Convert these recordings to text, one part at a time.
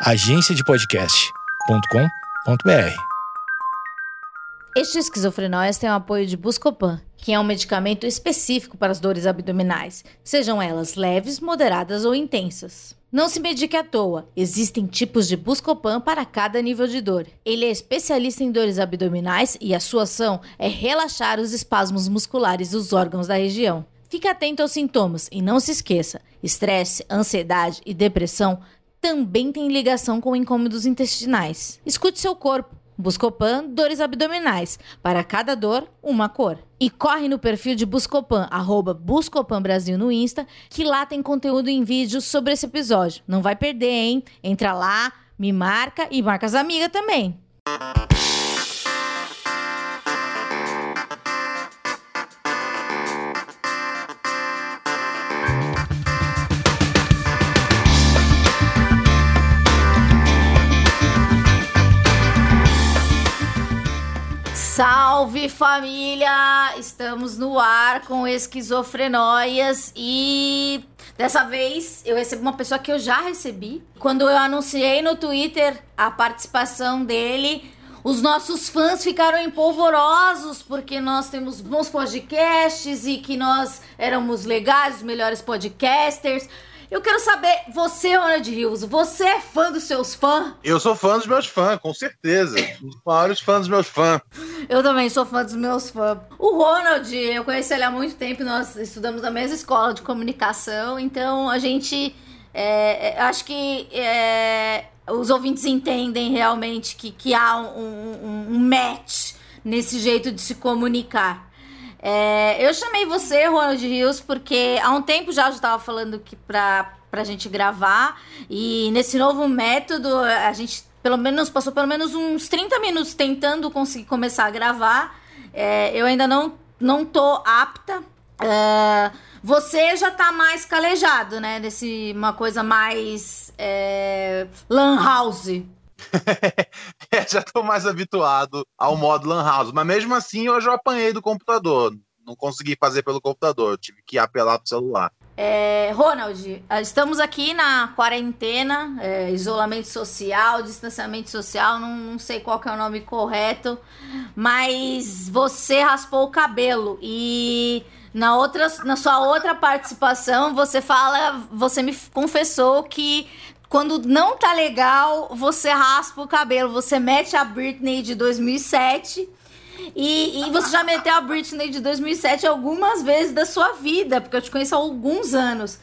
agenciadepodcast.com.br. Este esquizofrenóias tem o apoio de Buscopan, que é um medicamento específico para as dores abdominais, sejam elas leves, moderadas ou intensas. Não se medique à toa, existem tipos de Buscopan para cada nível de dor. Ele é especialista em dores abdominais e a sua ação é relaxar os espasmos musculares dos órgãos da região. Fique atento aos sintomas e não se esqueça: estresse, ansiedade e depressão também têm ligação com incômodos intestinais. Escute seu corpo. Buscopan, dores abdominais. Para cada dor, uma cor. E corre no perfil de Buscopan, arroba Buscopan Brasil no Insta, que lá tem conteúdo em vídeo sobre esse episódio. Não vai perder, hein? Entra lá, me marca e marca as amigas também. Salve família! Estamos no ar com esquizofrenóias e dessa vez eu recebo uma pessoa que eu já recebi. Quando eu anunciei no Twitter a participação dele, os nossos fãs ficaram empolvorosos porque nós temos bons podcasts e que nós éramos legais, os melhores podcasters. Eu quero saber, você, Ronald Rios, você é fã dos seus fãs? Eu sou fã dos meus fãs, com certeza. Os maiores fãs dos meus fãs. Eu também sou fã dos meus fãs. O Ronald, eu conheci ele há muito tempo, nós estudamos na mesma escola de comunicação, então a gente. É, é acho que é, os ouvintes entendem realmente que, que há um, um, um match nesse jeito de se comunicar. É, eu chamei você, Ronald Rios, porque há um tempo já eu estava falando que para a gente gravar. E nesse novo método, a gente pelo menos passou pelo menos uns 30 minutos tentando conseguir começar a gravar. É, eu ainda não, não tô apta. É, você já tá mais calejado, né? Desse uma coisa mais é, lan house. é, já estou mais habituado ao modo Lan House. Mas mesmo assim, eu já apanhei do computador. Não consegui fazer pelo computador, tive que apelar pro celular. É, Ronald, estamos aqui na quarentena, é, isolamento social, distanciamento social, não, não, sei qual é o nome correto, mas você raspou o cabelo e na, outra, na sua outra participação você fala, você me confessou que quando não tá legal, você raspa o cabelo, você mete a Britney de 2007 e, e, você já meteu a Britney de 2007 algumas vezes da sua vida, porque eu te conheço há alguns anos.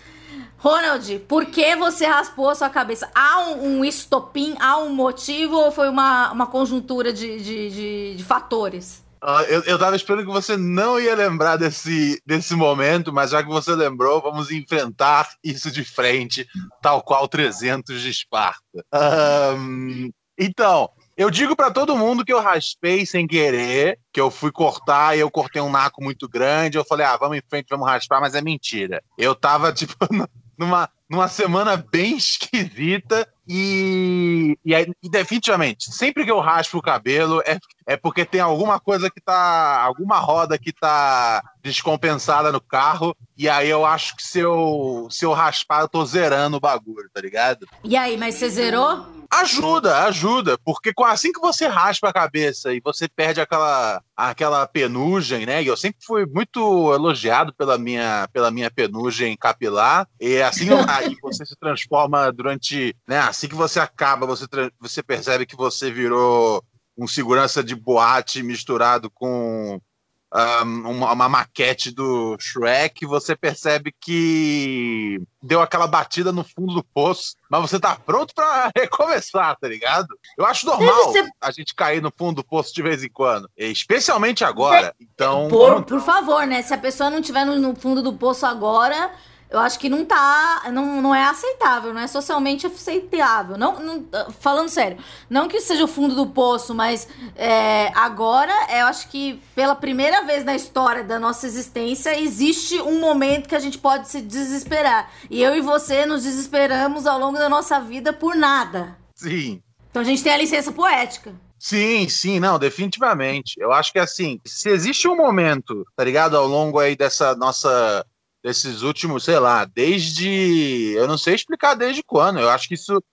Ronald, por que você raspou a sua cabeça? Há um, um estopim, há um motivo ou foi uma, uma conjuntura de, de, de, de fatores? Eu, eu tava esperando que você não ia lembrar desse, desse momento, mas já que você lembrou, vamos enfrentar isso de frente, tal qual 300 de Esparta. Um, então, eu digo para todo mundo que eu raspei sem querer, que eu fui cortar e eu cortei um naco muito grande. Eu falei, ah, vamos em frente, vamos raspar, mas é mentira. Eu tava, tipo, numa, numa semana bem esquisita e, e, e, definitivamente, sempre que eu raspo o cabelo é, é porque tem alguma coisa que tá. alguma roda que tá descompensada no carro. E aí eu acho que se eu, se eu raspar, eu tô zerando o bagulho, tá ligado? E aí, mas você zerou? Ajuda, ajuda, porque assim que você raspa a cabeça e você perde aquela, aquela penugem, né? E eu sempre fui muito elogiado pela minha, pela minha penugem capilar. E assim aí você se transforma durante, né? Assim que você acaba, você, você percebe que você virou um segurança de boate misturado com um, uma, uma, maquete do Shrek, você percebe que deu aquela batida no fundo do poço, mas você tá pronto para recomeçar, tá ligado? Eu acho normal ser... a gente cair no fundo do poço de vez em quando, especialmente agora. Então, por, por favor, né? Se a pessoa não estiver no, no fundo do poço agora, eu acho que não tá. Não, não é aceitável, não é socialmente aceitável. Não, não, falando sério, não que seja o fundo do poço, mas é, agora eu acho que pela primeira vez na história da nossa existência existe um momento que a gente pode se desesperar. E eu e você nos desesperamos ao longo da nossa vida por nada. Sim. Então a gente tem a licença poética. Sim, sim, não, definitivamente. Eu acho que assim, se existe um momento, tá ligado, ao longo aí dessa nossa desses últimos, sei lá, desde. Eu não sei explicar desde quando. Eu acho que isso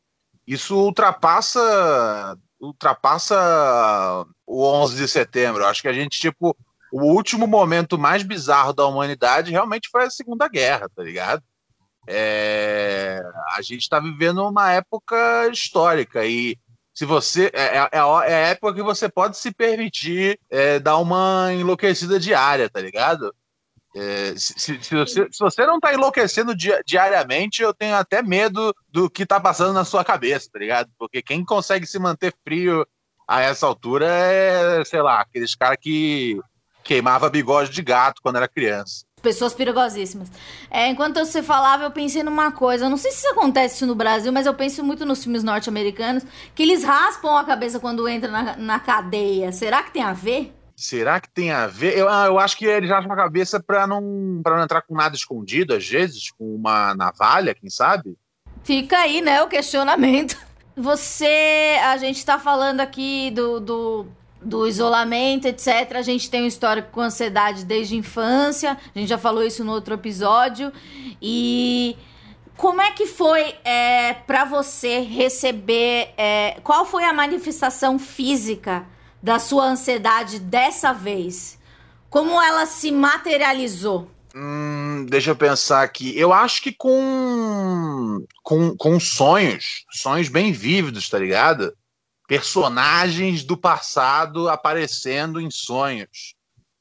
isso ultrapassa ultrapassa o 11 de setembro. Acho que a gente, tipo, o último momento mais bizarro da humanidade realmente foi a Segunda Guerra, tá ligado? É, a gente está vivendo uma época histórica e se você é, é, é, a época que você pode se permitir é, dar uma enlouquecida diária, tá ligado? É, se, se, você, se, você, não tá enlouquecendo di diariamente, eu tenho até medo do que tá passando na sua cabeça, tá ligado? Porque quem consegue se manter frio a essa altura é, sei lá, aqueles caras que queimava bigode de gato quando era criança. Pessoas perigosíssimas. É, enquanto você falava, eu pensei numa coisa. Eu não sei se isso acontece no Brasil, mas eu penso muito nos filmes norte-americanos que eles raspam a cabeça quando entra na, na cadeia. Será que tem a ver? Será que tem a ver? Eu, ah, eu acho que eles raspam a cabeça para não, não entrar com nada escondido, às vezes, com uma navalha, quem sabe? Fica aí, né, o questionamento. Você. A gente tá falando aqui do, do do isolamento, etc. A gente tem um histórico com ansiedade desde a infância, a gente já falou isso no outro episódio. E como é que foi é, para você receber? É, qual foi a manifestação física da sua ansiedade dessa vez? Como ela se materializou? Hum, deixa eu pensar aqui. Eu acho que com, com, com sonhos, sonhos bem vívidos, tá ligado? personagens do passado aparecendo em sonhos.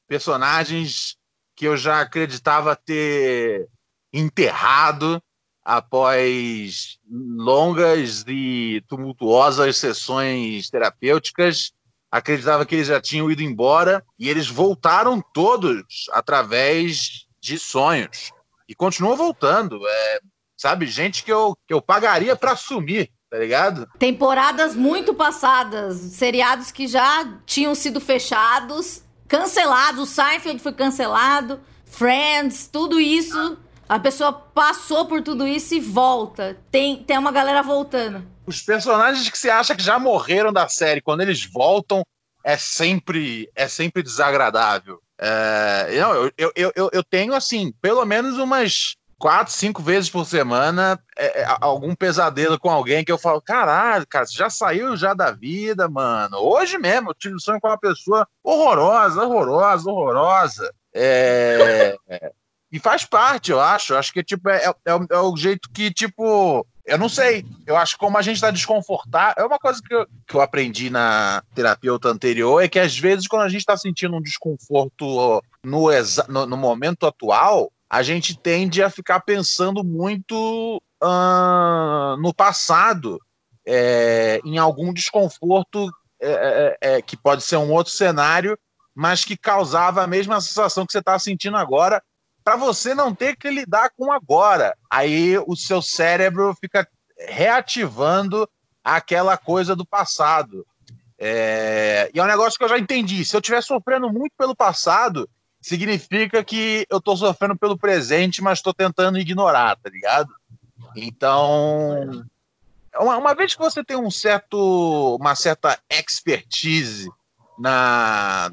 Personagens que eu já acreditava ter enterrado após longas e tumultuosas sessões terapêuticas. Acreditava que eles já tinham ido embora e eles voltaram todos através de sonhos. E continuam voltando. É, sabe, gente que eu, que eu pagaria para sumir tá ligado? Temporadas muito passadas, seriados que já tinham sido fechados, cancelados, o Seinfeld foi cancelado, Friends, tudo isso. A pessoa passou por tudo isso e volta. Tem, tem uma galera voltando. Os personagens que você acha que já morreram da série, quando eles voltam, é sempre, é sempre desagradável. É, não, eu, eu, eu, eu tenho, assim, pelo menos umas quatro, cinco vezes por semana é, é, algum pesadelo com alguém que eu falo, caralho, cara, você já saiu já da vida, mano. Hoje mesmo eu tive sonho com uma pessoa horrorosa, horrorosa, horrorosa. É, e faz parte, eu acho. Acho que tipo, é, é, é, o jeito que, tipo, eu não sei. Eu acho que como a gente está desconfortável. É uma coisa que eu, que eu aprendi na terapeuta anterior: é que às vezes, quando a gente está sentindo um desconforto no, no, no momento atual, a gente tende a ficar pensando muito uh, no passado, é, em algum desconforto é, é, é, que pode ser um outro cenário, mas que causava a mesma sensação que você está sentindo agora, para você não ter que lidar com agora. Aí o seu cérebro fica reativando aquela coisa do passado. É, e é um negócio que eu já entendi. Se eu estiver sofrendo muito pelo passado, significa que eu tô sofrendo pelo presente, mas estou tentando ignorar, tá ligado? Então, uma, uma, vez que você tem um certo, uma certa expertise na,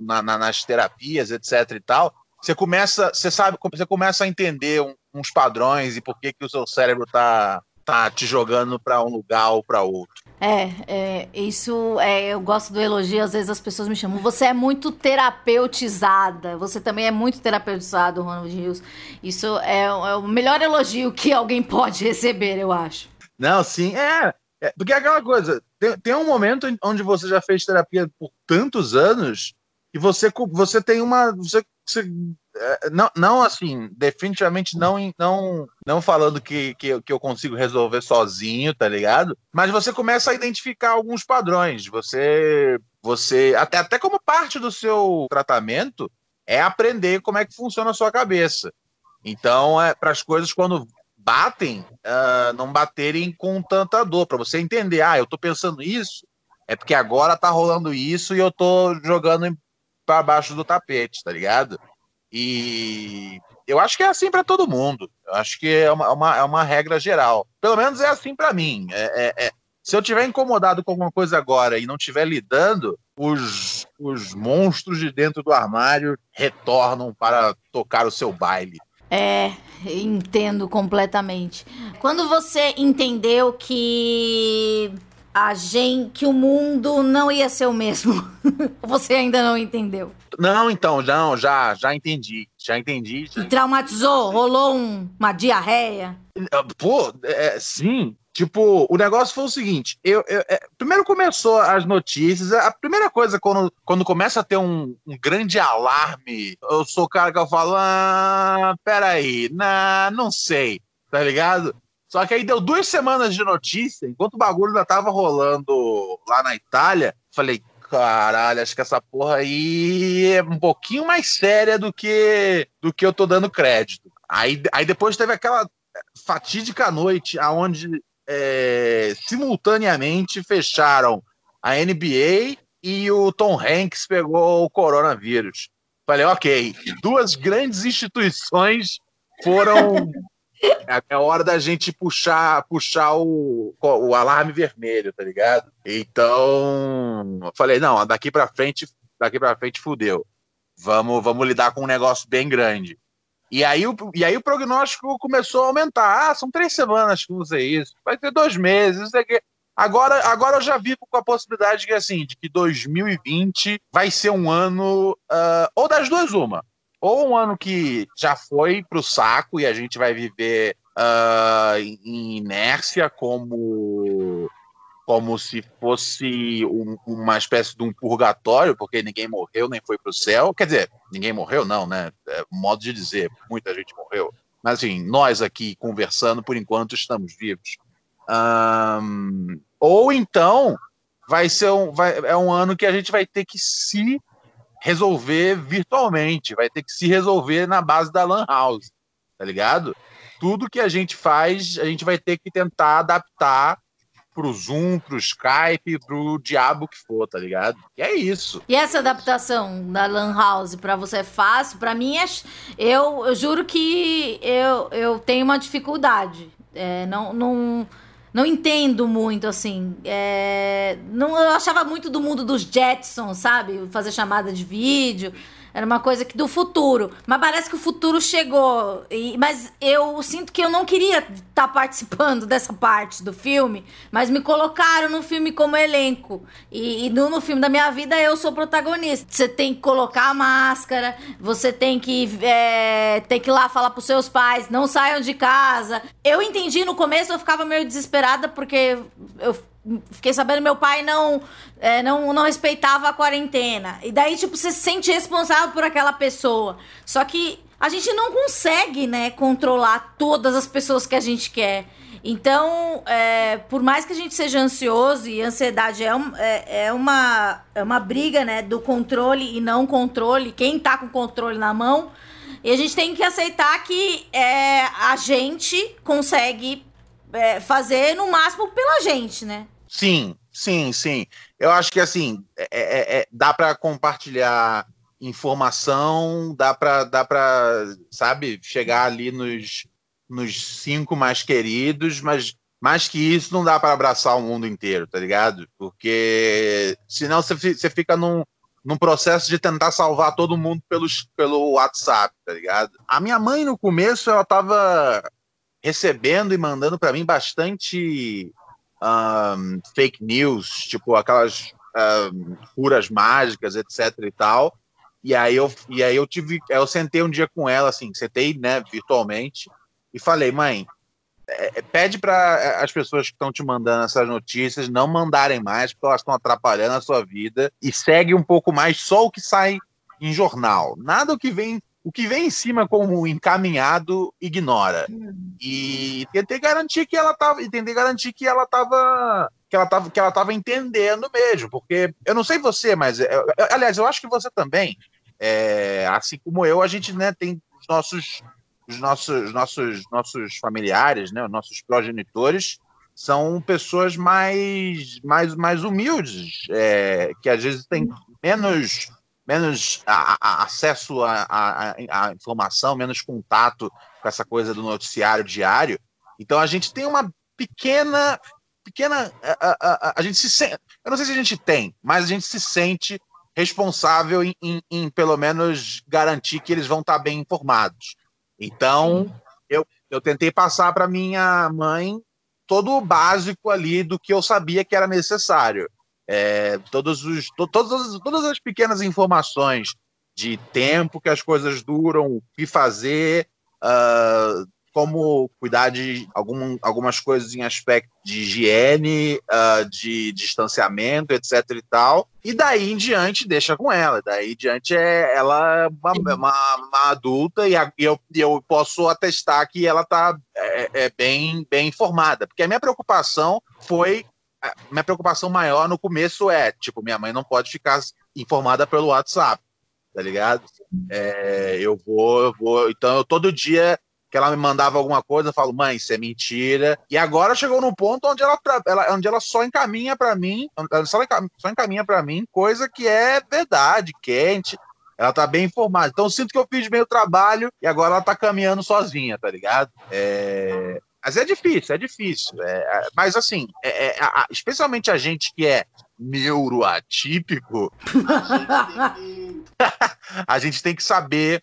na, nas terapias, etc e tal, você começa, você sabe, você começa a entender uns padrões e por que, que o seu cérebro tá, tá te jogando para um lugar ou para outro. É, é, isso é, eu gosto do elogio, às vezes as pessoas me chamam, você é muito terapeutizada, você também é muito terapeutizado, Ronald Rios. Isso é, é, o melhor elogio que alguém pode receber, eu acho. Não, sim, é, é porque é aquela coisa, tem, tem um momento onde você já fez terapia por tantos anos e você, você tem uma, você, você é, não, não assim, definitivamente não, não, não falando que, que, que eu consigo resolver sozinho, tá ligado? Mas você começa a identificar alguns padrões. Você, você até, até como parte do seu tratamento é aprender como é que funciona a sua cabeça. Então, é para as coisas quando batem, uh, não baterem com tanta dor, para você entender, ah, eu tô pensando isso, é porque agora tá rolando isso e eu tô jogando para baixo do tapete, tá ligado? E eu acho que é assim para todo mundo. Eu acho que é uma, é uma, é uma regra geral. Pelo menos é assim para mim. É, é, é, se eu tiver incomodado com alguma coisa agora e não estiver lidando, os, os monstros de dentro do armário retornam para tocar o seu baile. É, Entendo completamente. Quando você entendeu que a gente, que o mundo não ia ser o mesmo, você ainda não entendeu? Não, então, não, já, já entendi, já entendi. Já... E traumatizou? Rolou um, uma diarreia? Pô, é, sim, Tipo, o negócio foi o seguinte: eu, eu é, primeiro começou as notícias. A primeira coisa, quando, quando começa a ter um, um grande alarme, eu sou o cara que eu falo: ah, peraí, nah, não sei, tá ligado? Só que aí deu duas semanas de notícia, enquanto o bagulho ainda tava rolando lá na Itália, falei, caralho, acho que essa porra aí é um pouquinho mais séria do que do que eu tô dando crédito. Aí, aí depois teve aquela fatídica noite aonde é, simultaneamente fecharam a NBA e o Tom Hanks pegou o coronavírus. Falei, ok, duas grandes instituições foram. É, é hora da gente puxar, puxar o, o alarme vermelho, tá ligado? Então, falei, não, daqui para frente, daqui para frente fudeu. Vamos, vamos lidar com um negócio bem grande. E aí, o, e aí o prognóstico começou a aumentar. Ah, são três semanas que usei isso, vai ter dois meses, isso. Agora, agora eu já vivo com a possibilidade que, assim, de que 2020 vai ser um ano, uh, ou das duas, uma. Ou um ano que já foi para o saco e a gente vai viver uh, em inércia como como se fosse um, uma espécie de um purgatório, porque ninguém morreu nem foi para o céu. Quer dizer, ninguém morreu, não, né? É modo de dizer, muita gente morreu. Mas, assim, nós aqui conversando, por enquanto, estamos vivos. Um, ou então, vai ser um, vai, é um ano que a gente vai ter que se resolver virtualmente, vai ter que se resolver na base da Lan House, tá ligado? Tudo que a gente faz, a gente vai ter que tentar adaptar pro Zoom, pro Skype, pro diabo que for, tá ligado? E é isso. E essa adaptação da Lan House pra você é fácil? Pra mim é. Eu, eu juro que eu, eu tenho uma dificuldade. É, não. não não entendo muito, assim. É, não, eu achava muito do mundo dos Jetsons, sabe? Fazer chamada de vídeo. Era uma coisa que do futuro. Mas parece que o futuro chegou. E, mas eu sinto que eu não queria estar tá participando dessa parte do filme. Mas me colocaram no filme como elenco. E, e no, no, filme da minha vida eu sou protagonista. Você tem que colocar a máscara. Você tem que, é, tem que ir lá falar pros seus pais. Não saiam de casa. Eu entendi no começo, eu ficava meio desesperada porque eu fiquei sabendo meu pai não, é, não não respeitava a quarentena. E daí, tipo, você se sente responsável por aquela pessoa. Só que a gente não consegue, né, controlar todas as pessoas que a gente quer. Então, é, por mais que a gente seja ansioso, e ansiedade é, um, é, é, uma, é uma briga, né, do controle e não controle, quem tá com controle na mão, e a gente tem que aceitar que é, a gente consegue é, fazer no máximo pela gente, né? Sim, sim, sim. Eu acho que assim é, é, é dá para compartilhar informação, dá para, dá para, sabe, chegar ali nos, nos cinco mais queridos, mas mais que isso não dá para abraçar o mundo inteiro, tá ligado? Porque senão você, você fica num, num processo de tentar salvar todo mundo pelos, pelo WhatsApp, tá ligado? A minha mãe no começo ela tava recebendo e mandando para mim bastante um, fake news, tipo aquelas um, curas mágicas, etc e tal. E aí eu, e aí eu tive, eu sentei um dia com ela, assim, sentei, né, virtualmente, e falei, mãe, é, é pede para as pessoas que estão te mandando essas notícias não mandarem mais, porque elas estão atrapalhando a sua vida, e segue um pouco mais só o que sai em jornal. Nada o que vem o que vem em cima como encaminhado ignora. E tentei garantir que ela estava, tentei garantir que ela estava que ela estava que ela tava entendendo mesmo, porque eu não sei você, mas é, aliás, eu acho que você também, é, assim como eu, a gente né, tem os nossos os nossos nossos nossos familiares, né, os nossos progenitores são pessoas mais mais mais humildes, é, que às vezes têm menos menos a, a, acesso à informação, menos contato com essa coisa do noticiário diário. Então a gente tem uma pequena, pequena, a, a, a gente se eu não sei se a gente tem, mas a gente se sente responsável em, em, em pelo menos garantir que eles vão estar bem informados. Então eu, eu tentei passar para minha mãe todo o básico ali do que eu sabia que era necessário. É, todos os, to, todas, todas as pequenas informações de tempo que as coisas duram, o que fazer, uh, como cuidar de algum, algumas coisas em aspecto de higiene, uh, de distanciamento, etc e tal. E daí em diante deixa com ela. Daí em diante é ela é uma, uma, uma adulta e, a, e eu, eu posso atestar que ela está é, é, bem, bem informada. Porque a minha preocupação foi minha preocupação maior no começo é, tipo, minha mãe não pode ficar informada pelo WhatsApp, tá ligado? É, eu vou, eu vou, então eu todo dia que ela me mandava alguma coisa, eu falo, mãe, isso é mentira. E agora chegou num ponto onde ela, ela onde ela só encaminha para mim, só, só encaminha para mim coisa que é verdade, quente. Ela tá bem informada. Então sinto que eu fiz bem o trabalho e agora ela tá caminhando sozinha, tá ligado? É... Mas é difícil, é difícil. É... é mas assim, é, é, especialmente a gente que é neuroatípico, a gente tem que saber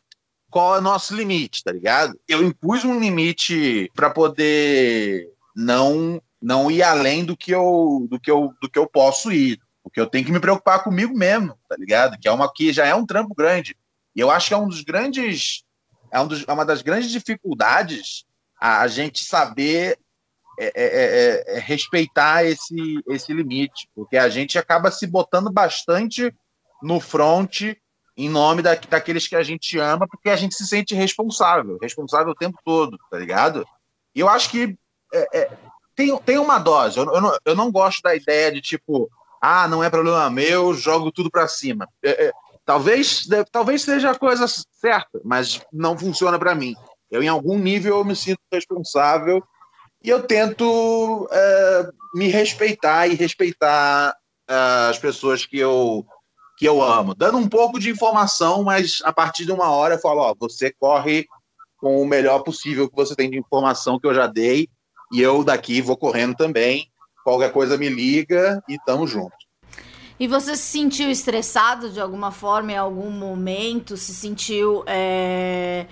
qual é o nosso limite, tá ligado? Eu impus um limite para poder não não ir além do que eu do que eu do que eu posso ir, porque eu tenho que me preocupar comigo mesmo, tá ligado? Que é uma que já é um trampo grande. E eu acho que é um dos grandes é, um dos, é uma das grandes dificuldades a, gente saber é, é, é, é, respeitar esse, esse limite, porque a gente acaba se botando bastante no front em nome da, daqueles que a gente ama, porque a gente se sente responsável, responsável o tempo todo, tá ligado? E eu acho que é, é, tem, tem uma dose. Eu, eu, não, eu não gosto da ideia de tipo, ah, não é problema meu, jogo tudo para cima. É, é, talvez, talvez seja a coisa certa, mas não funciona para mim. Eu, em algum nível, eu me sinto responsável e eu tento é, me respeitar e respeitar é, as pessoas que eu que eu amo, dando um pouco de informação, mas a partir de uma hora eu falo, ó, você corre com o melhor possível que você tem de informação que eu já dei, e eu daqui vou correndo também. Qualquer coisa me liga e tamo junto. E você se sentiu estressado de alguma forma em algum momento? Se sentiu é,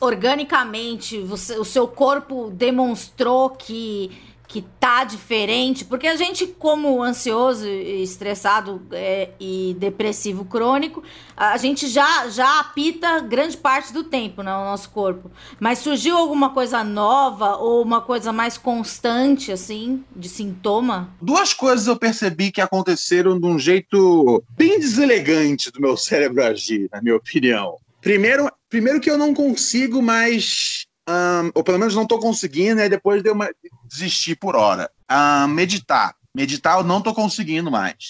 organicamente? Você, o seu corpo demonstrou que que tá diferente, porque a gente, como ansioso, estressado é, e depressivo crônico, a gente já, já apita grande parte do tempo no nosso corpo. Mas surgiu alguma coisa nova ou uma coisa mais constante, assim, de sintoma? Duas coisas eu percebi que aconteceram de um jeito bem deselegante do meu cérebro agir, na minha opinião. Primeiro, primeiro que eu não consigo mais um, ou pelo menos não estou conseguindo, e depois de uma, desistir por hora. Um, meditar. Meditar eu não estou conseguindo mais.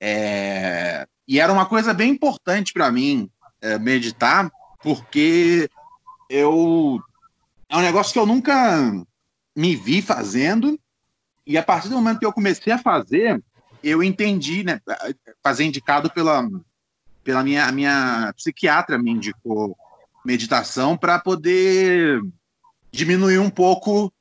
É, e era uma coisa bem importante para mim é, meditar, porque eu é um negócio que eu nunca me vi fazendo, e a partir do momento que eu comecei a fazer, eu entendi, né, fazer indicado pela, pela minha, minha psiquiatra me indicou meditação para poder diminuir um pouco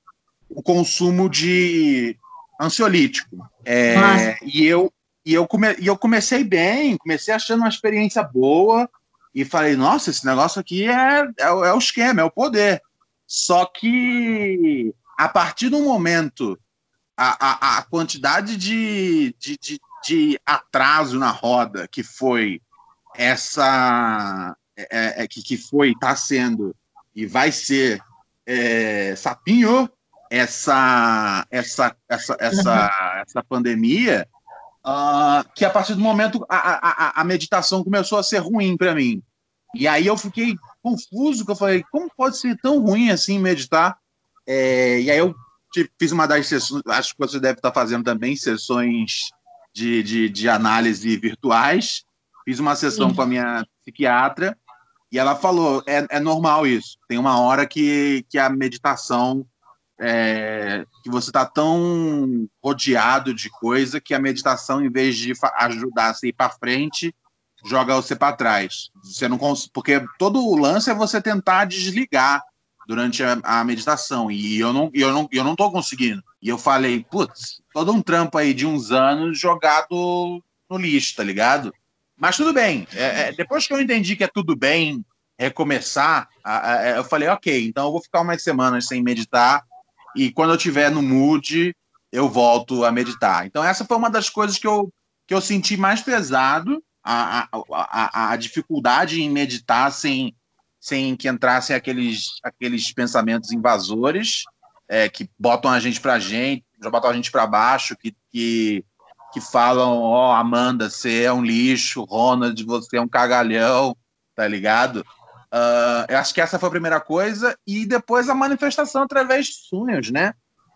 o consumo de ansiolítico. É, e eu e eu, come, e eu comecei bem, comecei achando uma experiência boa e falei, nossa, esse negócio aqui é, é, é o esquema, é o poder. Só que a partir do momento a, a, a quantidade de, de, de, de, atraso na roda que foi essa é, é, que, que foi, está sendo e vai ser é, sapinho essa, essa, essa, essa, essa pandemia, uh, que a partir do momento a, a, a meditação começou a ser ruim para mim. E aí eu fiquei confuso, que eu falei, como pode ser tão ruim assim meditar? É, e aí eu fiz uma das sessões, acho que você deve estar fazendo também, sessões de, de, de análise virtuais. Fiz uma sessão Sim. com a minha psiquiatra e ela falou: é, é normal isso. Tem uma hora que, que a meditação. É, que você está tão rodeado de coisa que a meditação, em vez de ajudar você a ir para frente, joga você para trás. Você não cons... Porque todo o lance é você tentar desligar durante a, a meditação. E eu não, eu, não, eu não tô conseguindo. E eu falei, putz, todo um trampo aí de uns anos jogado no lixo, tá ligado? Mas tudo bem. É, é, depois que eu entendi que é tudo bem recomeçar, eu falei, ok, então eu vou ficar umas semanas sem meditar e quando eu tiver no mood, eu volto a meditar. Então essa foi uma das coisas que eu, que eu senti mais pesado, a, a, a, a dificuldade em meditar sem, sem que entrassem aqueles, aqueles pensamentos invasores é, que botam a gente para gente, já botam a gente para baixo, que, que, que falam, ó, oh, Amanda, você é um lixo, Ronald, você é um cagalhão, tá ligado? Uh, eu acho que essa foi a primeira coisa, e depois a manifestação através de sonhos, né?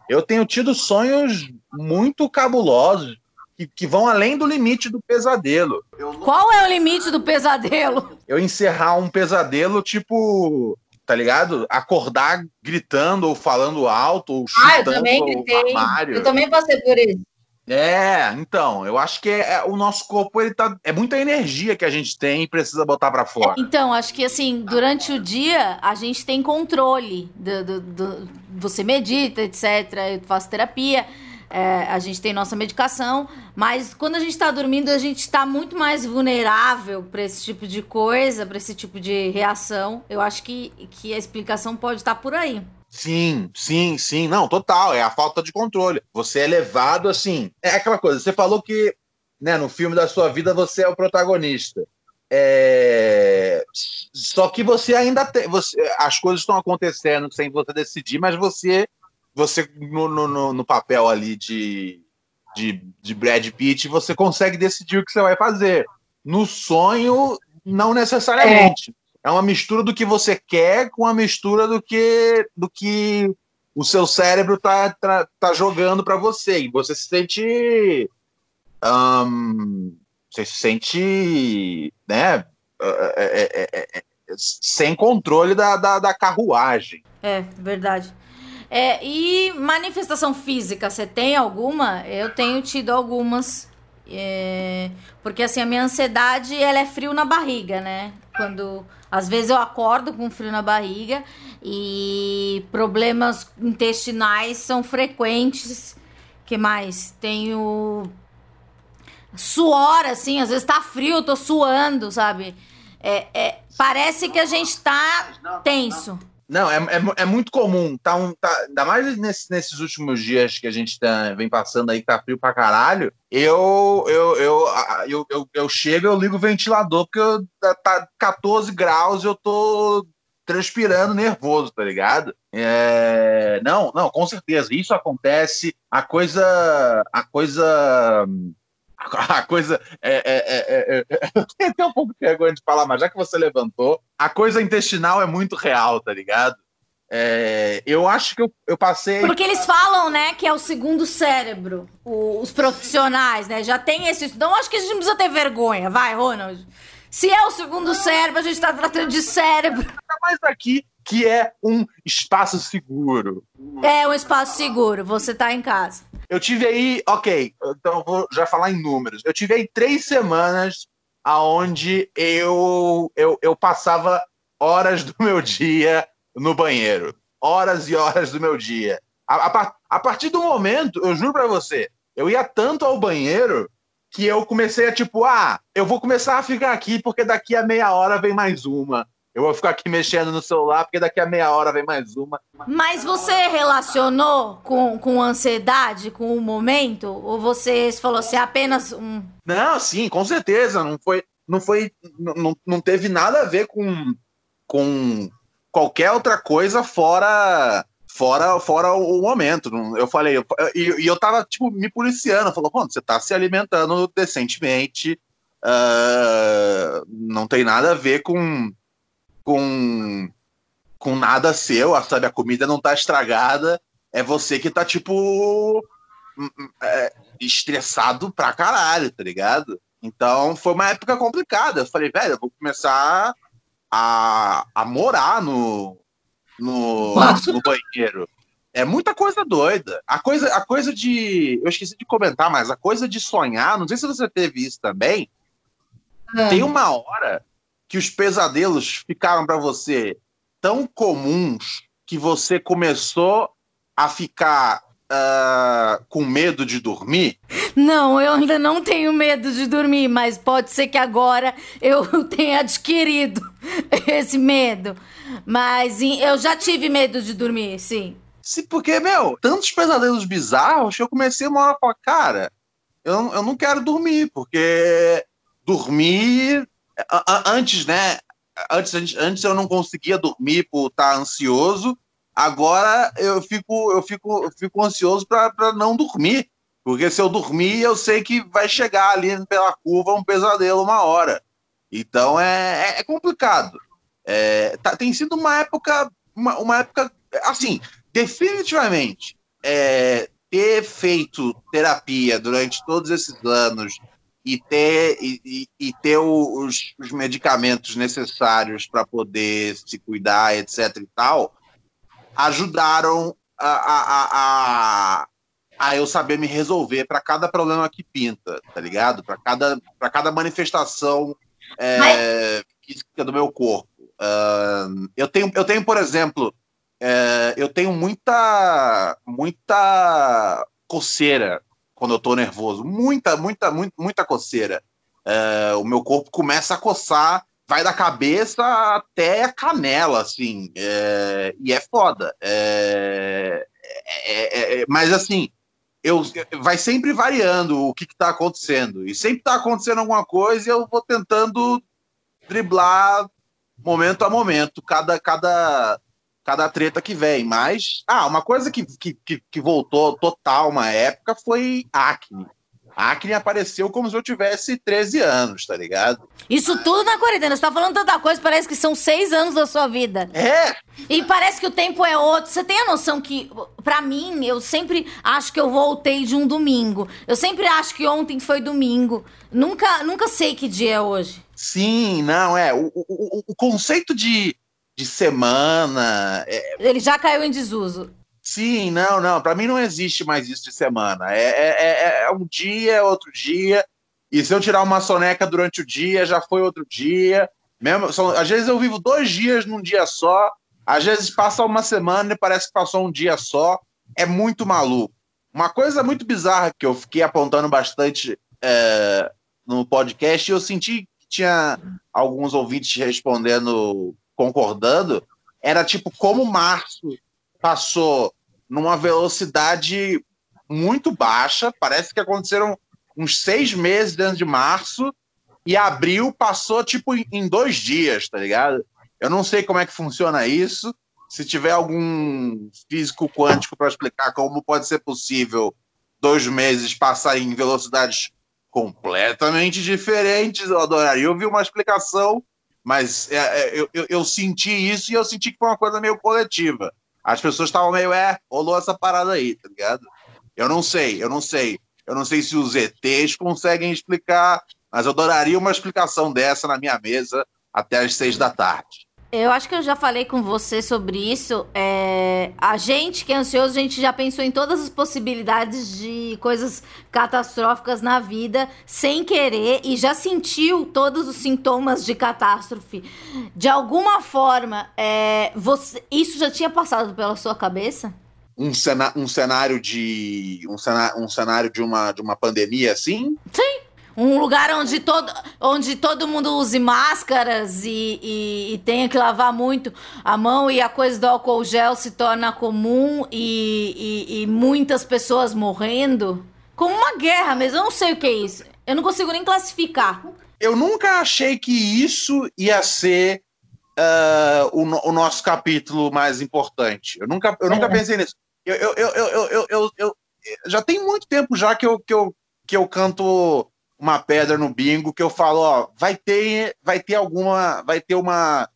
Eu tenho tido sonhos muito cabulosos, que, que vão além do limite do pesadelo. Qual é o limite do pesadelo? Eu encerrar um pesadelo, tipo, tá ligado? Acordar gritando ou falando alto ou chutando ah, eu também gritei. armário. Eu também passei por isso. É, então, eu acho que é, é, o nosso corpo ele tá é muita energia que a gente tem e precisa botar para fora. Então, acho que assim, durante o dia a gente tem controle do, do, do você medita, etc, eu faço terapia, é, a gente tem nossa medicação, mas quando a gente está dormindo, a gente está muito mais vulnerável para esse tipo de coisa, para esse tipo de reação. Eu acho que, que a explicação pode estar tá por aí. Sim, sim, sim. Não, total. É a falta de controle. Você é levado assim. É aquela coisa. Você falou que né, no filme da sua vida você é o protagonista. É... Só que você ainda tem. Você... As coisas estão acontecendo sem você decidir, mas você, você no, no, no papel ali de, de, de Brad Pitt, você consegue decidir o que você vai fazer. No sonho, não necessariamente. É é uma mistura do que você quer com a mistura do que do que o seu cérebro tá, tá, tá jogando para você. E você se sente. Um, você se sente. Né, é é, é, é, é, sem controle da, da, da, carruagem. É, verdade. É, e manifestação física, você tem alguma? Eu tenho tido algumas. porque assim, a minha ansiedade ela é frio na barriga, né? Quando às vezes eu acordo com frio na barriga e problemas intestinais são frequentes. que mais? Tenho suor, assim, às vezes tá frio, eu tô suando, sabe? É, é, parece que a gente tá tenso. Não, é, é, é, muito comum. Tá um, tá, ainda mais nesse, nesses últimos dias que a gente tá, vem passando aí, que tá frio pra caralho. Eu, eu, eu, eu, eu, eu chego eu ligo o ventilador, porque eu, tá, tá 14 graus e eu tô transpirando nervoso, tá ligado? É, não, não, com certeza. Isso acontece. A coisa. A coisa a coisa é, é, é, é, até um pouco de vergonha de falar, mas já que você levantou, a coisa intestinal é muito real, tá ligado? É, eu acho que eu, eu passei. Porque eles falam, né, que é o segundo cérebro, o, os profissionais, né? Já tem esse. Então acho que a gente não precisa ter vergonha, vai, Ronald. Se é o segundo cérebro, a gente tá tratando de cérebro. Ainda mais aqui, que é um espaço seguro. É um espaço seguro, você tá em casa. Eu tive aí, ok, então vou já falar em números. Eu tive aí três semanas aonde eu, eu, eu passava horas do meu dia no banheiro. Horas e horas do meu dia. A, a, a partir do momento, eu juro para você, eu ia tanto ao banheiro que eu comecei a tipo, ah, eu vou começar a ficar aqui porque daqui a meia hora vem mais uma. Eu vou ficar aqui mexendo no celular, porque daqui a meia hora vem mais uma. Mas você relacionou com, com ansiedade, com o momento? Ou você falou assim, é apenas um. Não, sim, com certeza. Não foi. Não foi. Não, não teve nada a ver com, com qualquer outra coisa fora. Fora, fora o momento. Eu falei, eu, e, eu tava, tipo, me policiando. Falou, quando você tá se alimentando decentemente. Uh, não tem nada a ver com, com, com nada seu, sabe? A comida não tá estragada, é você que tá, tipo, hum, hum, é, estressado pra caralho, tá ligado? Então foi uma época complicada. Eu falei, velho, eu vou começar a, a morar no, no, no banheiro. É muita coisa doida. A coisa, a coisa de. Eu esqueci de comentar, mas a coisa de sonhar, não sei se você teve isso também. É. Tem uma hora que os pesadelos ficaram para você tão comuns que você começou a ficar uh, com medo de dormir? Não, eu ainda não tenho medo de dormir, mas pode ser que agora eu tenha adquirido. esse medo. Mas eu já tive medo de dormir, sim. Sim, porque, meu, tantos pesadelos bizarros que eu comecei uma hora a falar, cara, eu, eu não quero dormir, porque dormir. Antes, né? Antes, antes eu não conseguia dormir por estar ansioso. Agora eu fico, eu fico, eu fico ansioso para não dormir. Porque se eu dormir, eu sei que vai chegar ali pela curva um pesadelo uma hora. Então é, é, é complicado. É, tá, tem sido uma época, uma, uma época, assim, definitivamente, é, ter feito terapia durante todos esses anos e ter, e, e ter os, os, medicamentos necessários para poder se cuidar, etc. e tal, ajudaram a, a, a, a eu saber me resolver para cada problema que pinta, tá ligado? Para cada, cada manifestação é, física do meu corpo. Uh, eu, tenho, eu tenho, por exemplo, é, eu tenho muita, muita coceira quando eu tô nervoso. Muita, muita, muita, muita coceira. É, o meu corpo começa a coçar, vai da cabeça até a canela, assim. É, e é foda. É, é, é, mas assim, eu, vai sempre variando o que está acontecendo. E sempre está acontecendo alguma coisa e eu vou tentando driblar momento a momento, cada, cada, cada treta que vem. Mas, ah, uma coisa que, que, que voltou total uma época foi acne. A acne apareceu como se eu tivesse 13 anos, tá ligado? Isso tudo na quarentena. Você tá falando tanta coisa, parece que são seis anos da sua vida. É! E parece que o tempo é outro. Você tem a noção que, para mim, eu sempre acho que eu voltei de um domingo. Eu sempre acho que ontem foi domingo. Nunca, nunca sei que dia é hoje. Sim, não, é. O, o, o conceito de, de semana. É... Ele já caiu em desuso. Sim, não, não. Para mim não existe mais isso de semana. É, é, é, é, um dia, é outro dia. E se eu tirar uma soneca durante o dia, já foi outro dia. Mesmo, são, às vezes eu vivo dois dias num dia só. Às vezes passa uma semana e parece que passou um dia só. É muito maluco. Uma coisa muito bizarra que eu fiquei apontando bastante é, no podcast, e eu senti que tinha alguns ouvintes respondendo, concordando, era tipo como março passou numa velocidade muito baixa. Parece que aconteceram uns seis meses dentro de março e abril passou tipo em dois dias, tá ligado? Eu não sei como é que funciona isso. Se tiver algum físico quântico para explicar como pode ser possível dois meses passar em velocidades completamente diferentes, eu adoraria ouvir uma explicação, mas é, é, eu, eu, eu, senti isso e eu senti que foi uma coisa meio coletiva as pessoas estavam meio, é, rolou essa parada aí, tá ligado? Eu não sei, eu não sei. Eu não sei se os ETs conseguem explicar, mas eu adoraria uma explicação dessa na minha mesa até às seis da tarde. Eu acho que eu já falei com você sobre isso. É... A gente que é ansioso, a gente já pensou em todas as possibilidades de coisas catastróficas na vida sem querer e já sentiu todos os sintomas de catástrofe. De alguma forma, é... você... isso já tinha passado pela sua cabeça? Um, cena... um cenário de um, um cenário de uma de uma pandemia assim? Sim. Um lugar onde todo, onde todo mundo use máscaras e, e, e, tenha que lavar muito a mão e a coisa do álcool gel se torna comum e, e, muitas pessoas morrendo. Como uma guerra mesmo, eu não sei o que é isso. Eu não consigo nem classificar. Eu nunca achei que isso ia ser uh, o, o, nosso capítulo mais importante. Eu nunca, eu nunca é. pensei nisso. Eu, eu, eu, eu, eu, eu, eu, já tem muito tempo já que eu, que eu, que eu canto uma pedra no bingo que eu falo, ó, vai ter, vai ter alguma, vai ter uma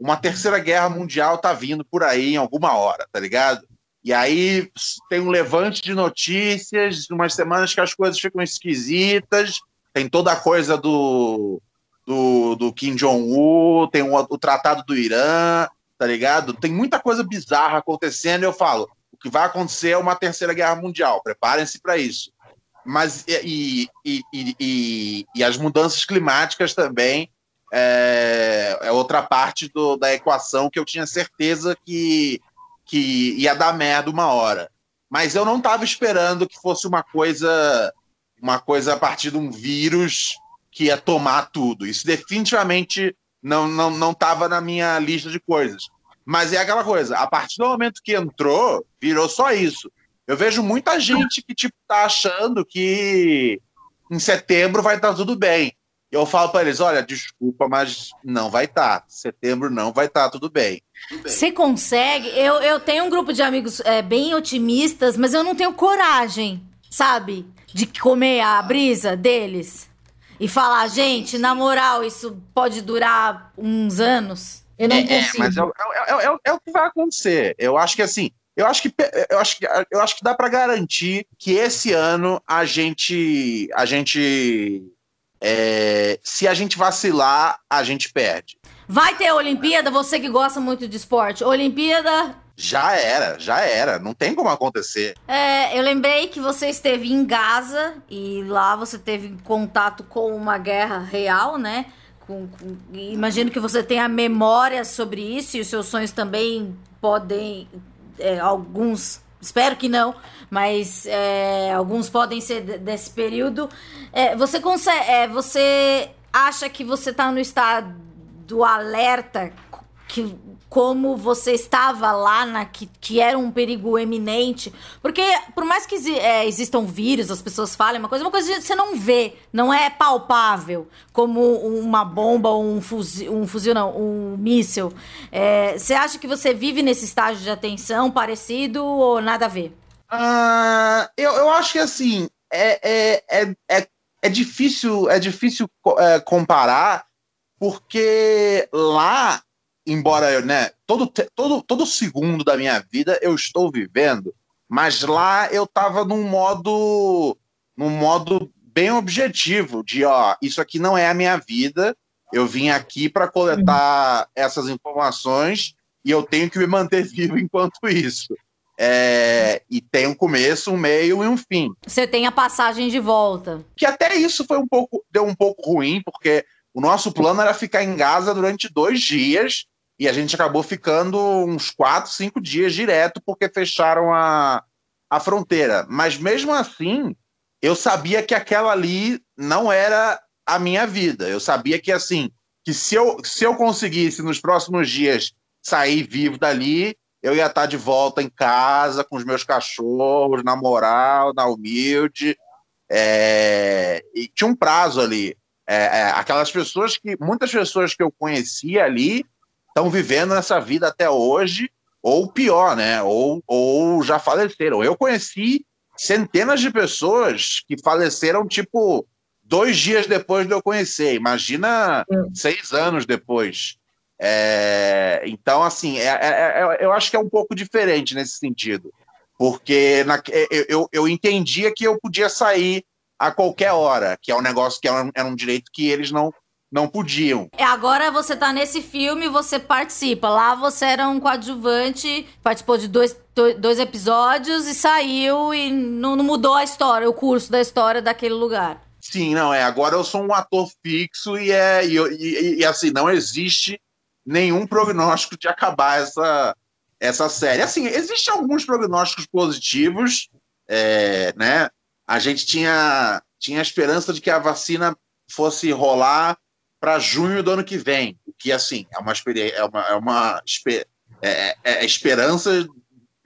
uma terceira guerra mundial tá vindo por aí em alguma hora, tá ligado? E aí tem um levante de notícias, umas semanas que as coisas ficam esquisitas, tem toda a coisa do do, do Kim Jong-un, tem o, o tratado do Irã, tá ligado? Tem muita coisa bizarra acontecendo e eu falo, o que vai acontecer é uma terceira guerra mundial, preparem-se para isso mas e, e, e, e, as mudanças climáticas também é, é outra parte do, da equação que eu tinha certeza que, que ia dar merda uma hora. Mas eu não estava esperando que fosse uma coisa uma coisa a partir de um vírus que ia tomar tudo. Isso definitivamente não, não, não tava na minha lista de coisas. Mas é aquela coisa, a partir do momento que entrou, virou só isso. Eu vejo muita gente que, tipo, tá achando que em setembro vai estar tá tudo bem. Eu falo para eles, olha, desculpa, mas não vai estar. Tá. Setembro não vai estar tá, tudo bem. Você consegue? Eu, eu tenho um grupo de amigos é, bem otimistas, mas eu não tenho coragem, sabe? De comer a brisa deles. E falar, gente, na moral, isso pode durar uns anos. Eu não é, é consigo. mas é, é, é, é, o que vai acontecer. Eu acho que assim, eu acho que eu acho que, eu acho que dá para garantir que esse ano a gente a gente é, se a gente vacilar, a gente perde. Vai ter Olimpíada, você que gosta muito de esporte. Olimpíada. Já era, já era. Não tem como acontecer. É, eu lembrei que você esteve em Gaza e lá você teve contato com uma guerra real, né? Com, com, imagino que você tenha memória sobre isso e os seus sonhos também podem. É, alguns Espero que não, mas é, alguns podem ser desse período. É, você consegue, é, você acha que você está no estado do alerta que como você estava lá, na, que, que era um perigo eminente. Porque, por mais que é, existam vírus, as pessoas falem uma coisa, uma coisa que você não vê, não é palpável, como uma bomba um fuzil, um fuzil não, um míssil. É, você acha que você vive nesse estágio de atenção parecido ou nada a ver? Uh, eu, eu acho que assim, é, é, é, é, é difícil, é difícil é, comparar, porque lá embora né, todo, todo, todo segundo da minha vida eu estou vivendo, mas lá eu estava num modo num modo bem objetivo de ó, isso aqui não é a minha vida. Eu vim aqui para coletar uhum. essas informações e eu tenho que me manter vivo enquanto isso. É, e tem um começo, um meio e um fim. Você tem a passagem de volta. Que até isso foi um pouco deu um pouco ruim porque o nosso plano era ficar em Gaza durante dois dias e a gente acabou ficando uns quatro, cinco dias direto porque fecharam a, a fronteira. Mas mesmo assim, eu sabia que aquela ali não era a minha vida. Eu sabia que assim, que se eu, se eu conseguisse nos próximos dias sair vivo dali, eu ia estar de volta em casa com os meus cachorros, na moral, na humilde. É... E tinha um prazo ali. É, é, aquelas pessoas que, muitas pessoas que eu conhecia ali, estão vivendo essa vida até hoje, ou pior, né? Ou, ou já faleceram. Eu conheci centenas de pessoas que faleceram, tipo, dois dias depois de eu conhecer. Imagina hum. seis anos depois. É, então, assim, é, é, é, eu acho que é um pouco diferente nesse sentido. Porque na, eu, eu, eu entendia que eu podia sair a qualquer hora, que é um negócio que era um, era um direito que eles não, não podiam. É, agora você tá nesse filme, você participa. Lá você era um coadjuvante, participou de dois, dois episódios e saiu e não, não mudou a história, o curso da história daquele lugar. Sim, não, é. Agora eu sou um ator fixo e é. E, e, e, assim, não existe nenhum prognóstico de acabar essa, essa série. Assim, existem alguns prognósticos positivos, é, né? A gente tinha, tinha a esperança de que a vacina fosse rolar para junho do ano que vem, o que assim é uma é uma, é uma é, é, é esperança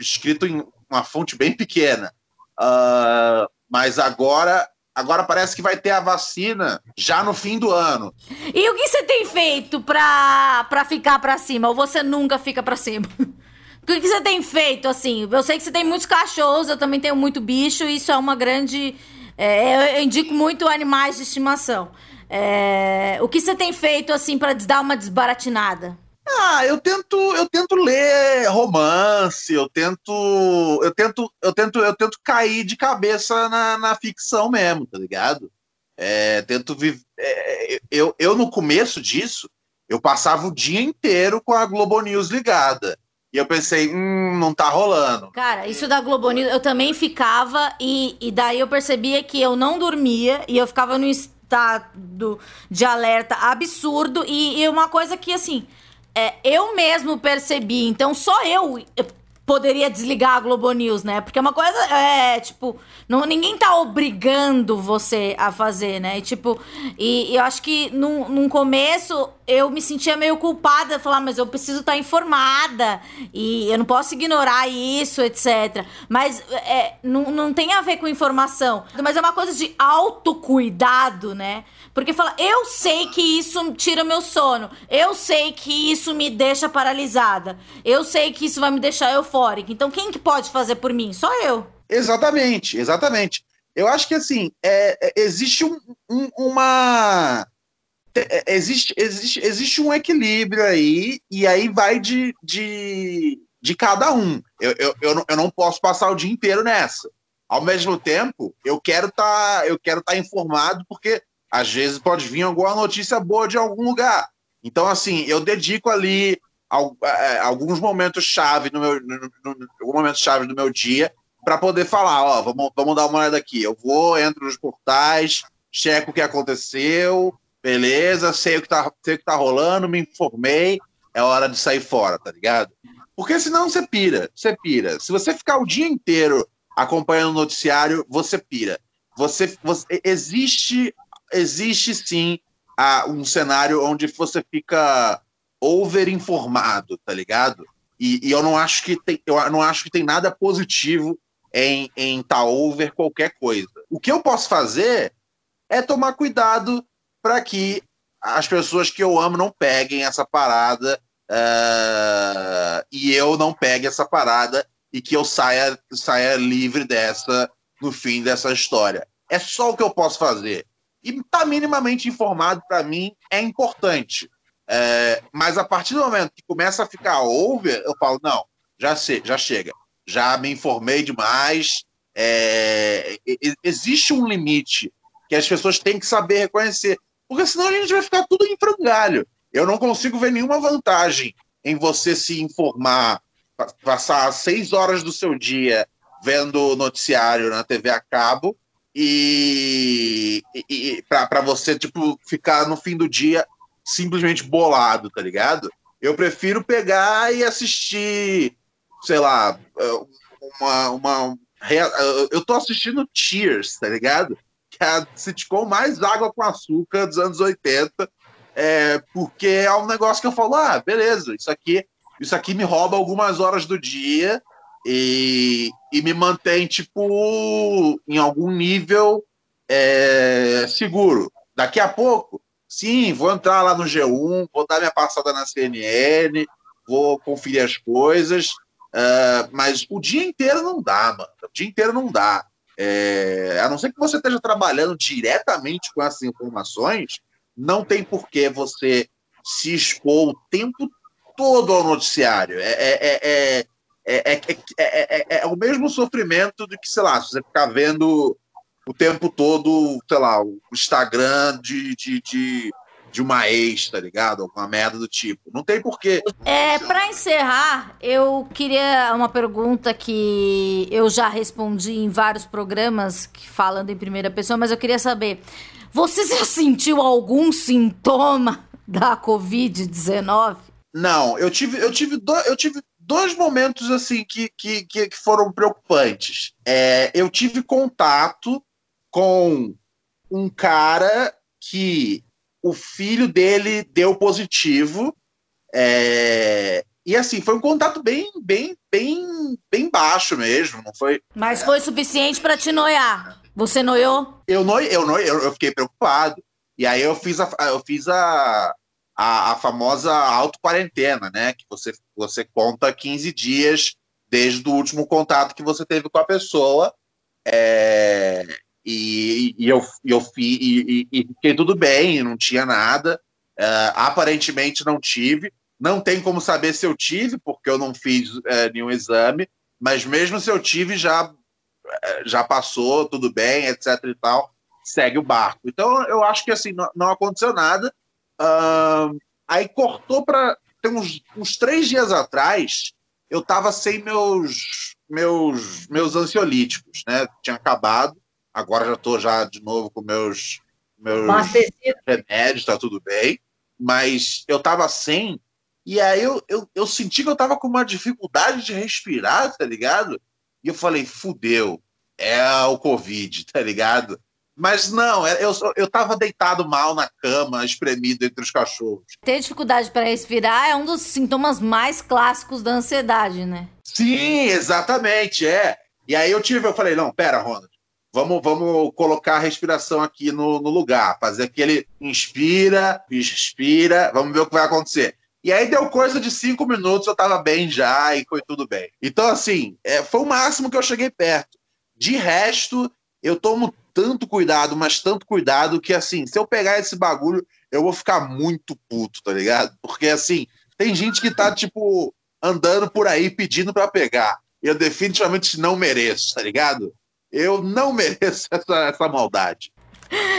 escrito em uma fonte bem pequena, uh, mas agora agora parece que vai ter a vacina já no fim do ano. E o que você tem feito para para ficar para cima? Ou você nunca fica para cima? O que você tem feito assim? Eu sei que você tem muitos cachorros, eu também tenho muito bicho, isso é uma grande. É, eu indico muito animais de estimação. É, o que você tem feito assim para dar uma desbaratinada? Ah, eu tento, eu tento ler romance, eu tento, eu tento, eu tento, eu tento cair de cabeça na, na ficção mesmo, tá ligado? É, tento viver. É, eu, eu no começo disso, eu passava o dia inteiro com a Globo News ligada. E eu pensei, hum, não tá rolando. Cara, isso da Globo News, eu também ficava, e, e daí eu percebia que eu não dormia e eu ficava no estado de alerta absurdo. E, e uma coisa que, assim, é, eu mesmo percebi, então só eu poderia desligar a Globo News, né? Porque é uma coisa, é, tipo, não, ninguém tá obrigando você a fazer, né? E, tipo, e, e eu acho que num, num começo eu me sentia meio culpada, falar, mas eu preciso estar tá informada e eu não posso ignorar isso, etc. Mas é, não, não tem a ver com informação, mas é uma coisa de autocuidado, né? Porque fala, eu sei que isso tira meu sono, eu sei que isso me deixa paralisada, eu sei que isso vai me deixar eufórica. Então quem que pode fazer por mim? Só eu. Exatamente, exatamente. Eu acho que assim, é, é existe um, um, uma. É, existe, existe, existe um equilíbrio aí, e aí vai de, de, de cada um. Eu, eu, eu, não, eu não posso passar o dia inteiro nessa. Ao mesmo tempo, eu quero tá, eu quero estar tá informado, porque às vezes pode vir alguma notícia boa de algum lugar. Então, assim, eu dedico ali é, alguns momentos chave no meu no, no, momento chave do meu dia para poder falar, ó, vamos, vamos dar uma olhada aqui. Eu vou, entro nos portais, checo o que aconteceu, beleza, sei o que tá, sei o que tá rolando, me informei, é hora de sair fora, tá ligado? Porque senão você pira, você pira. Se você ficar o dia inteiro acompanhando o noticiário, você pira. Você, você existe existe sim uh, um cenário onde você fica over informado, tá ligado? E, e, eu não acho que tem, eu não acho que tem nada positivo em estar tá over qualquer coisa. O que eu posso fazer é tomar cuidado para que as pessoas que eu amo não peguem essa parada uh, e eu não pegue essa parada e que eu saia, saia livre dessa no fim dessa história. É só o que eu posso fazer. E estar tá minimamente informado, para mim, é importante. É, mas a partir do momento que começa a ficar over, eu falo, não, já, sei, já chega. Já me informei demais. É, existe um limite que as pessoas têm que saber reconhecer. Porque senão a gente vai ficar tudo em frangalho. Eu não consigo ver nenhuma vantagem em você se informar, passar seis horas do seu dia vendo noticiário na TV a cabo e, e para você tipo ficar no fim do dia simplesmente bolado, tá ligado? Eu prefiro pegar e assistir, sei lá, uma, uma eu tô assistindo Cheers, tá ligado? Que é a sitcom mais água com açúcar dos anos 80, é, porque é um negócio que eu falo, ah, beleza, isso aqui, isso aqui me rouba algumas horas do dia e, e me mantém, tipo, em algum nível é, seguro. Daqui a pouco, sim, vou entrar lá no G1, vou dar minha passada na CNN, vou conferir as coisas, uh, mas o dia inteiro não dá, mano. O dia inteiro não dá. É, a não ser que você esteja trabalhando diretamente com essas informações, não tem por que você se expor o tempo todo ao noticiário. É, é, é, é, é, é, é, o mesmo sofrimento do que, sei lá, se você ficar vendo o tempo todo, sei lá, o Instagram de, de, de, de uma ex, tá ligado? Alguma merda do tipo. Não tem porquê. É, pra encerrar, eu queria uma pergunta que eu já respondi em vários programas falando em primeira pessoa, mas eu queria saber: você já sentiu algum sintoma da Covid-19? Não, eu tive, eu tive, do, eu tive dois momentos assim que, que, que foram preocupantes. É, eu tive contato com um cara que o filho dele deu positivo. É, e assim, foi um contato bem, bem, bem, bem baixo mesmo, não foi? Mas foi suficiente para te noiar. Você noiou? Eu noi, eu noi, eu, eu fiquei preocupado. E aí eu fiz a, eu fiz a, a, a famosa auto-quarentena, né? Que você, você conta 15 dias desde o último contato que você teve com a pessoa. É, e, e, eu, e, eu e, e, fiquei tudo bem, não tinha nada. É, aparentemente não tive. Não tem como saber se eu tive, porque eu não fiz é, nenhum exame, mas mesmo se eu tive, já, é, já passou, tudo bem, etc e tal, segue o barco. Então eu acho que assim, não, não aconteceu nada. Uh, aí cortou para. Tem uns, uns três dias atrás, eu estava sem meus, meus, meus ansiolíticos, né? Tinha acabado. Agora já estou já de novo com meus, meus remédios, está tudo bem. Mas eu estava sem E aí eu, eu, eu senti que eu tava com uma dificuldade de respirar, tá ligado? E eu falei, fudeu, é o Covid, tá ligado? Mas não, é, eu, eu tava deitado mal na cama, espremido entre os cachorros. Ter dificuldade para respirar é um dos sintomas mais clássicos da ansiedade, né? Sim, exatamente, é. E aí eu tive, eu falei, não, pera, Ronald, vamos, vamos colocar a respiração aqui no, no lugar, fazer aquele inspira, expira, vamos ver o que vai acontecer. E aí deu coisa de cinco minutos, eu tava bem já e foi tudo bem. Então, assim, é, foi o máximo que eu cheguei perto. De resto, eu tomo tanto cuidado, mas tanto cuidado que, assim, se eu pegar esse bagulho, eu vou ficar muito puto, tá ligado? Porque, assim, tem gente que tá, tipo, andando por aí pedindo para pegar. Eu definitivamente não mereço, tá ligado? Eu não mereço essa, essa maldade.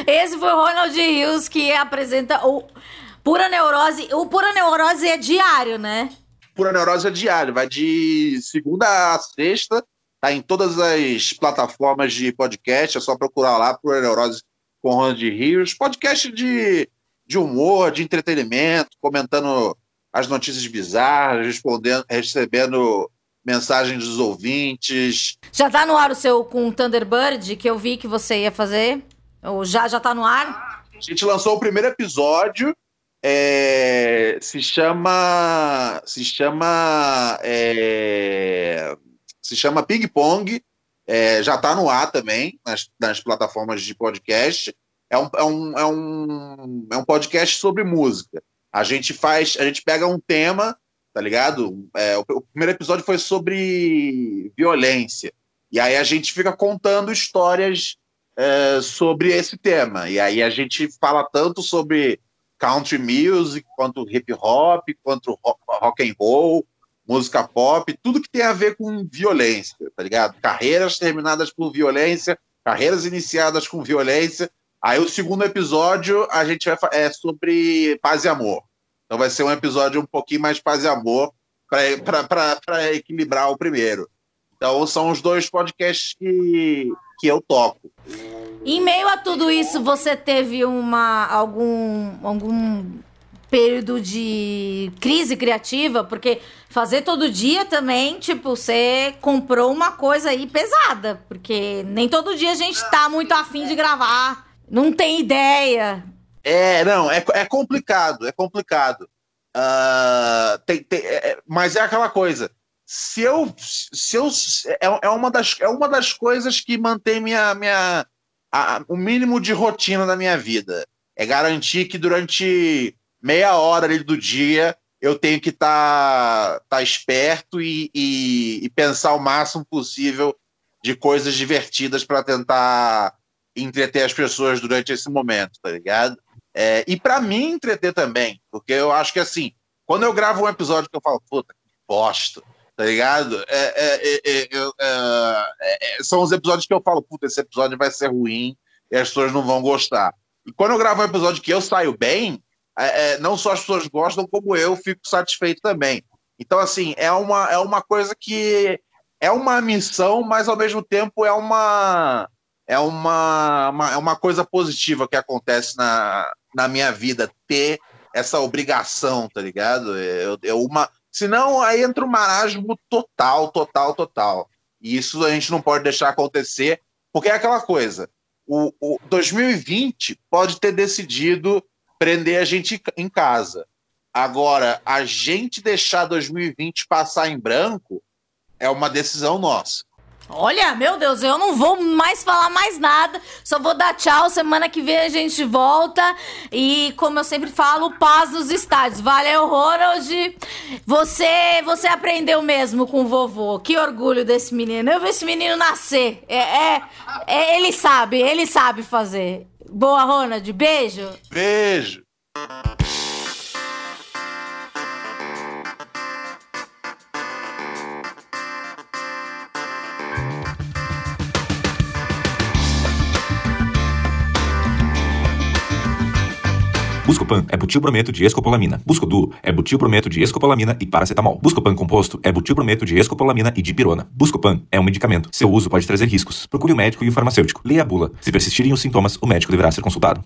Esse foi o Ronald Rios que apresenta o Pura Neurose. O Pura Neurose é diário, né? Pura Neurose é diário, vai de segunda a sexta, tá em todas as plataformas de podcast, é só procurar lá Pura Neurose com Ronald Rios. Podcast de, de humor, de entretenimento, comentando as notícias bizarras, respondendo, recebendo mensagens dos ouvintes. Já tá no ar o seu com Thunderbird, que eu vi que você ia fazer? Ou já, já tá no ar? A gente lançou o primeiro episódio. É, se chama. Se chama. É, se chama Ping Pong. É, já está no ar também, nas, nas, plataformas de podcast. É um, é, um, é, um, é um podcast sobre música. A gente faz. A gente pega um tema tá ligado? É, o, o, primeiro episódio foi sobre violência. E aí a gente fica contando histórias é, sobre esse tema. E aí a gente fala tanto sobre country music, quanto hip hop, quanto rock and roll, música pop, tudo que tem a ver com violência, tá ligado? Carreiras terminadas por violência, carreiras iniciadas com violência. Aí o segundo episódio a gente vai é sobre paz e amor. Então vai ser um episódio um pouquinho mais paz e amor para equilibrar o primeiro. Então são os dois podcasts que, que eu toco. Em meio a tudo isso, você teve uma algum algum período de crise criativa, porque fazer todo dia também, tipo, você comprou uma coisa aí pesada, porque nem todo dia a gente tá muito afim de gravar, não tem ideia. É, não, é, é complicado, é complicado. Uh, tem, tem, é, é, mas é aquela coisa. Se eu, se eu é, é, uma das, é uma das coisas que mantém minha, minha a, o mínimo de rotina da minha vida. É garantir que durante meia hora ali do dia eu tenho que estar tá, tá esperto e, e, e pensar o máximo possível de coisas divertidas para tentar entreter as pessoas durante esse momento, tá ligado? É, e para mim entreter também, porque eu acho que assim, quando eu gravo um episódio que eu falo, puta, que bosta, tá ligado? É, é, é, é, é, são os episódios que eu falo, puta, esse episódio vai ser ruim e as pessoas não vão gostar. E quando eu gravo um episódio que eu saio bem, não só as pessoas gostam, como eu fico satisfeito também. Então, assim, é uma, é uma coisa que é uma missão, mas ao mesmo tempo é uma é uma, uma, é uma coisa positiva que acontece na, na minha vida, ter essa obrigação, tá ligado? É, é uma. Senão aí entra um marasmo total, total, total. E isso a gente não pode deixar acontecer, porque é aquela coisa. O, o 2020 pode ter decidido prender a gente em casa. Agora, a gente deixar 2020 passar em branco é uma decisão nossa. Olha, meu Deus, eu não vou mais falar mais nada. Só vou dar tchau. Semana que vem a gente volta. E como eu sempre falo, paz nos estádios. Valeu, Ronald. Você, você aprendeu mesmo com o vovô. Que orgulho desse menino. Eu vi esse menino nascer. É, é, é ele sabe, ele sabe fazer. Boa, Ronald. Beijo. Beijo. Buscopan é butilbrometo de escopolamina. Buscodu é butilbrometo de escopolamina e paracetamol. Buscopan composto é butilbrometo de escopolamina e dipirona. Buscopan é um medicamento. Seu uso pode trazer riscos. Procure o médico e o farmacêutico. Leia a bula. Se persistirem os sintomas, o médico deverá ser consultado.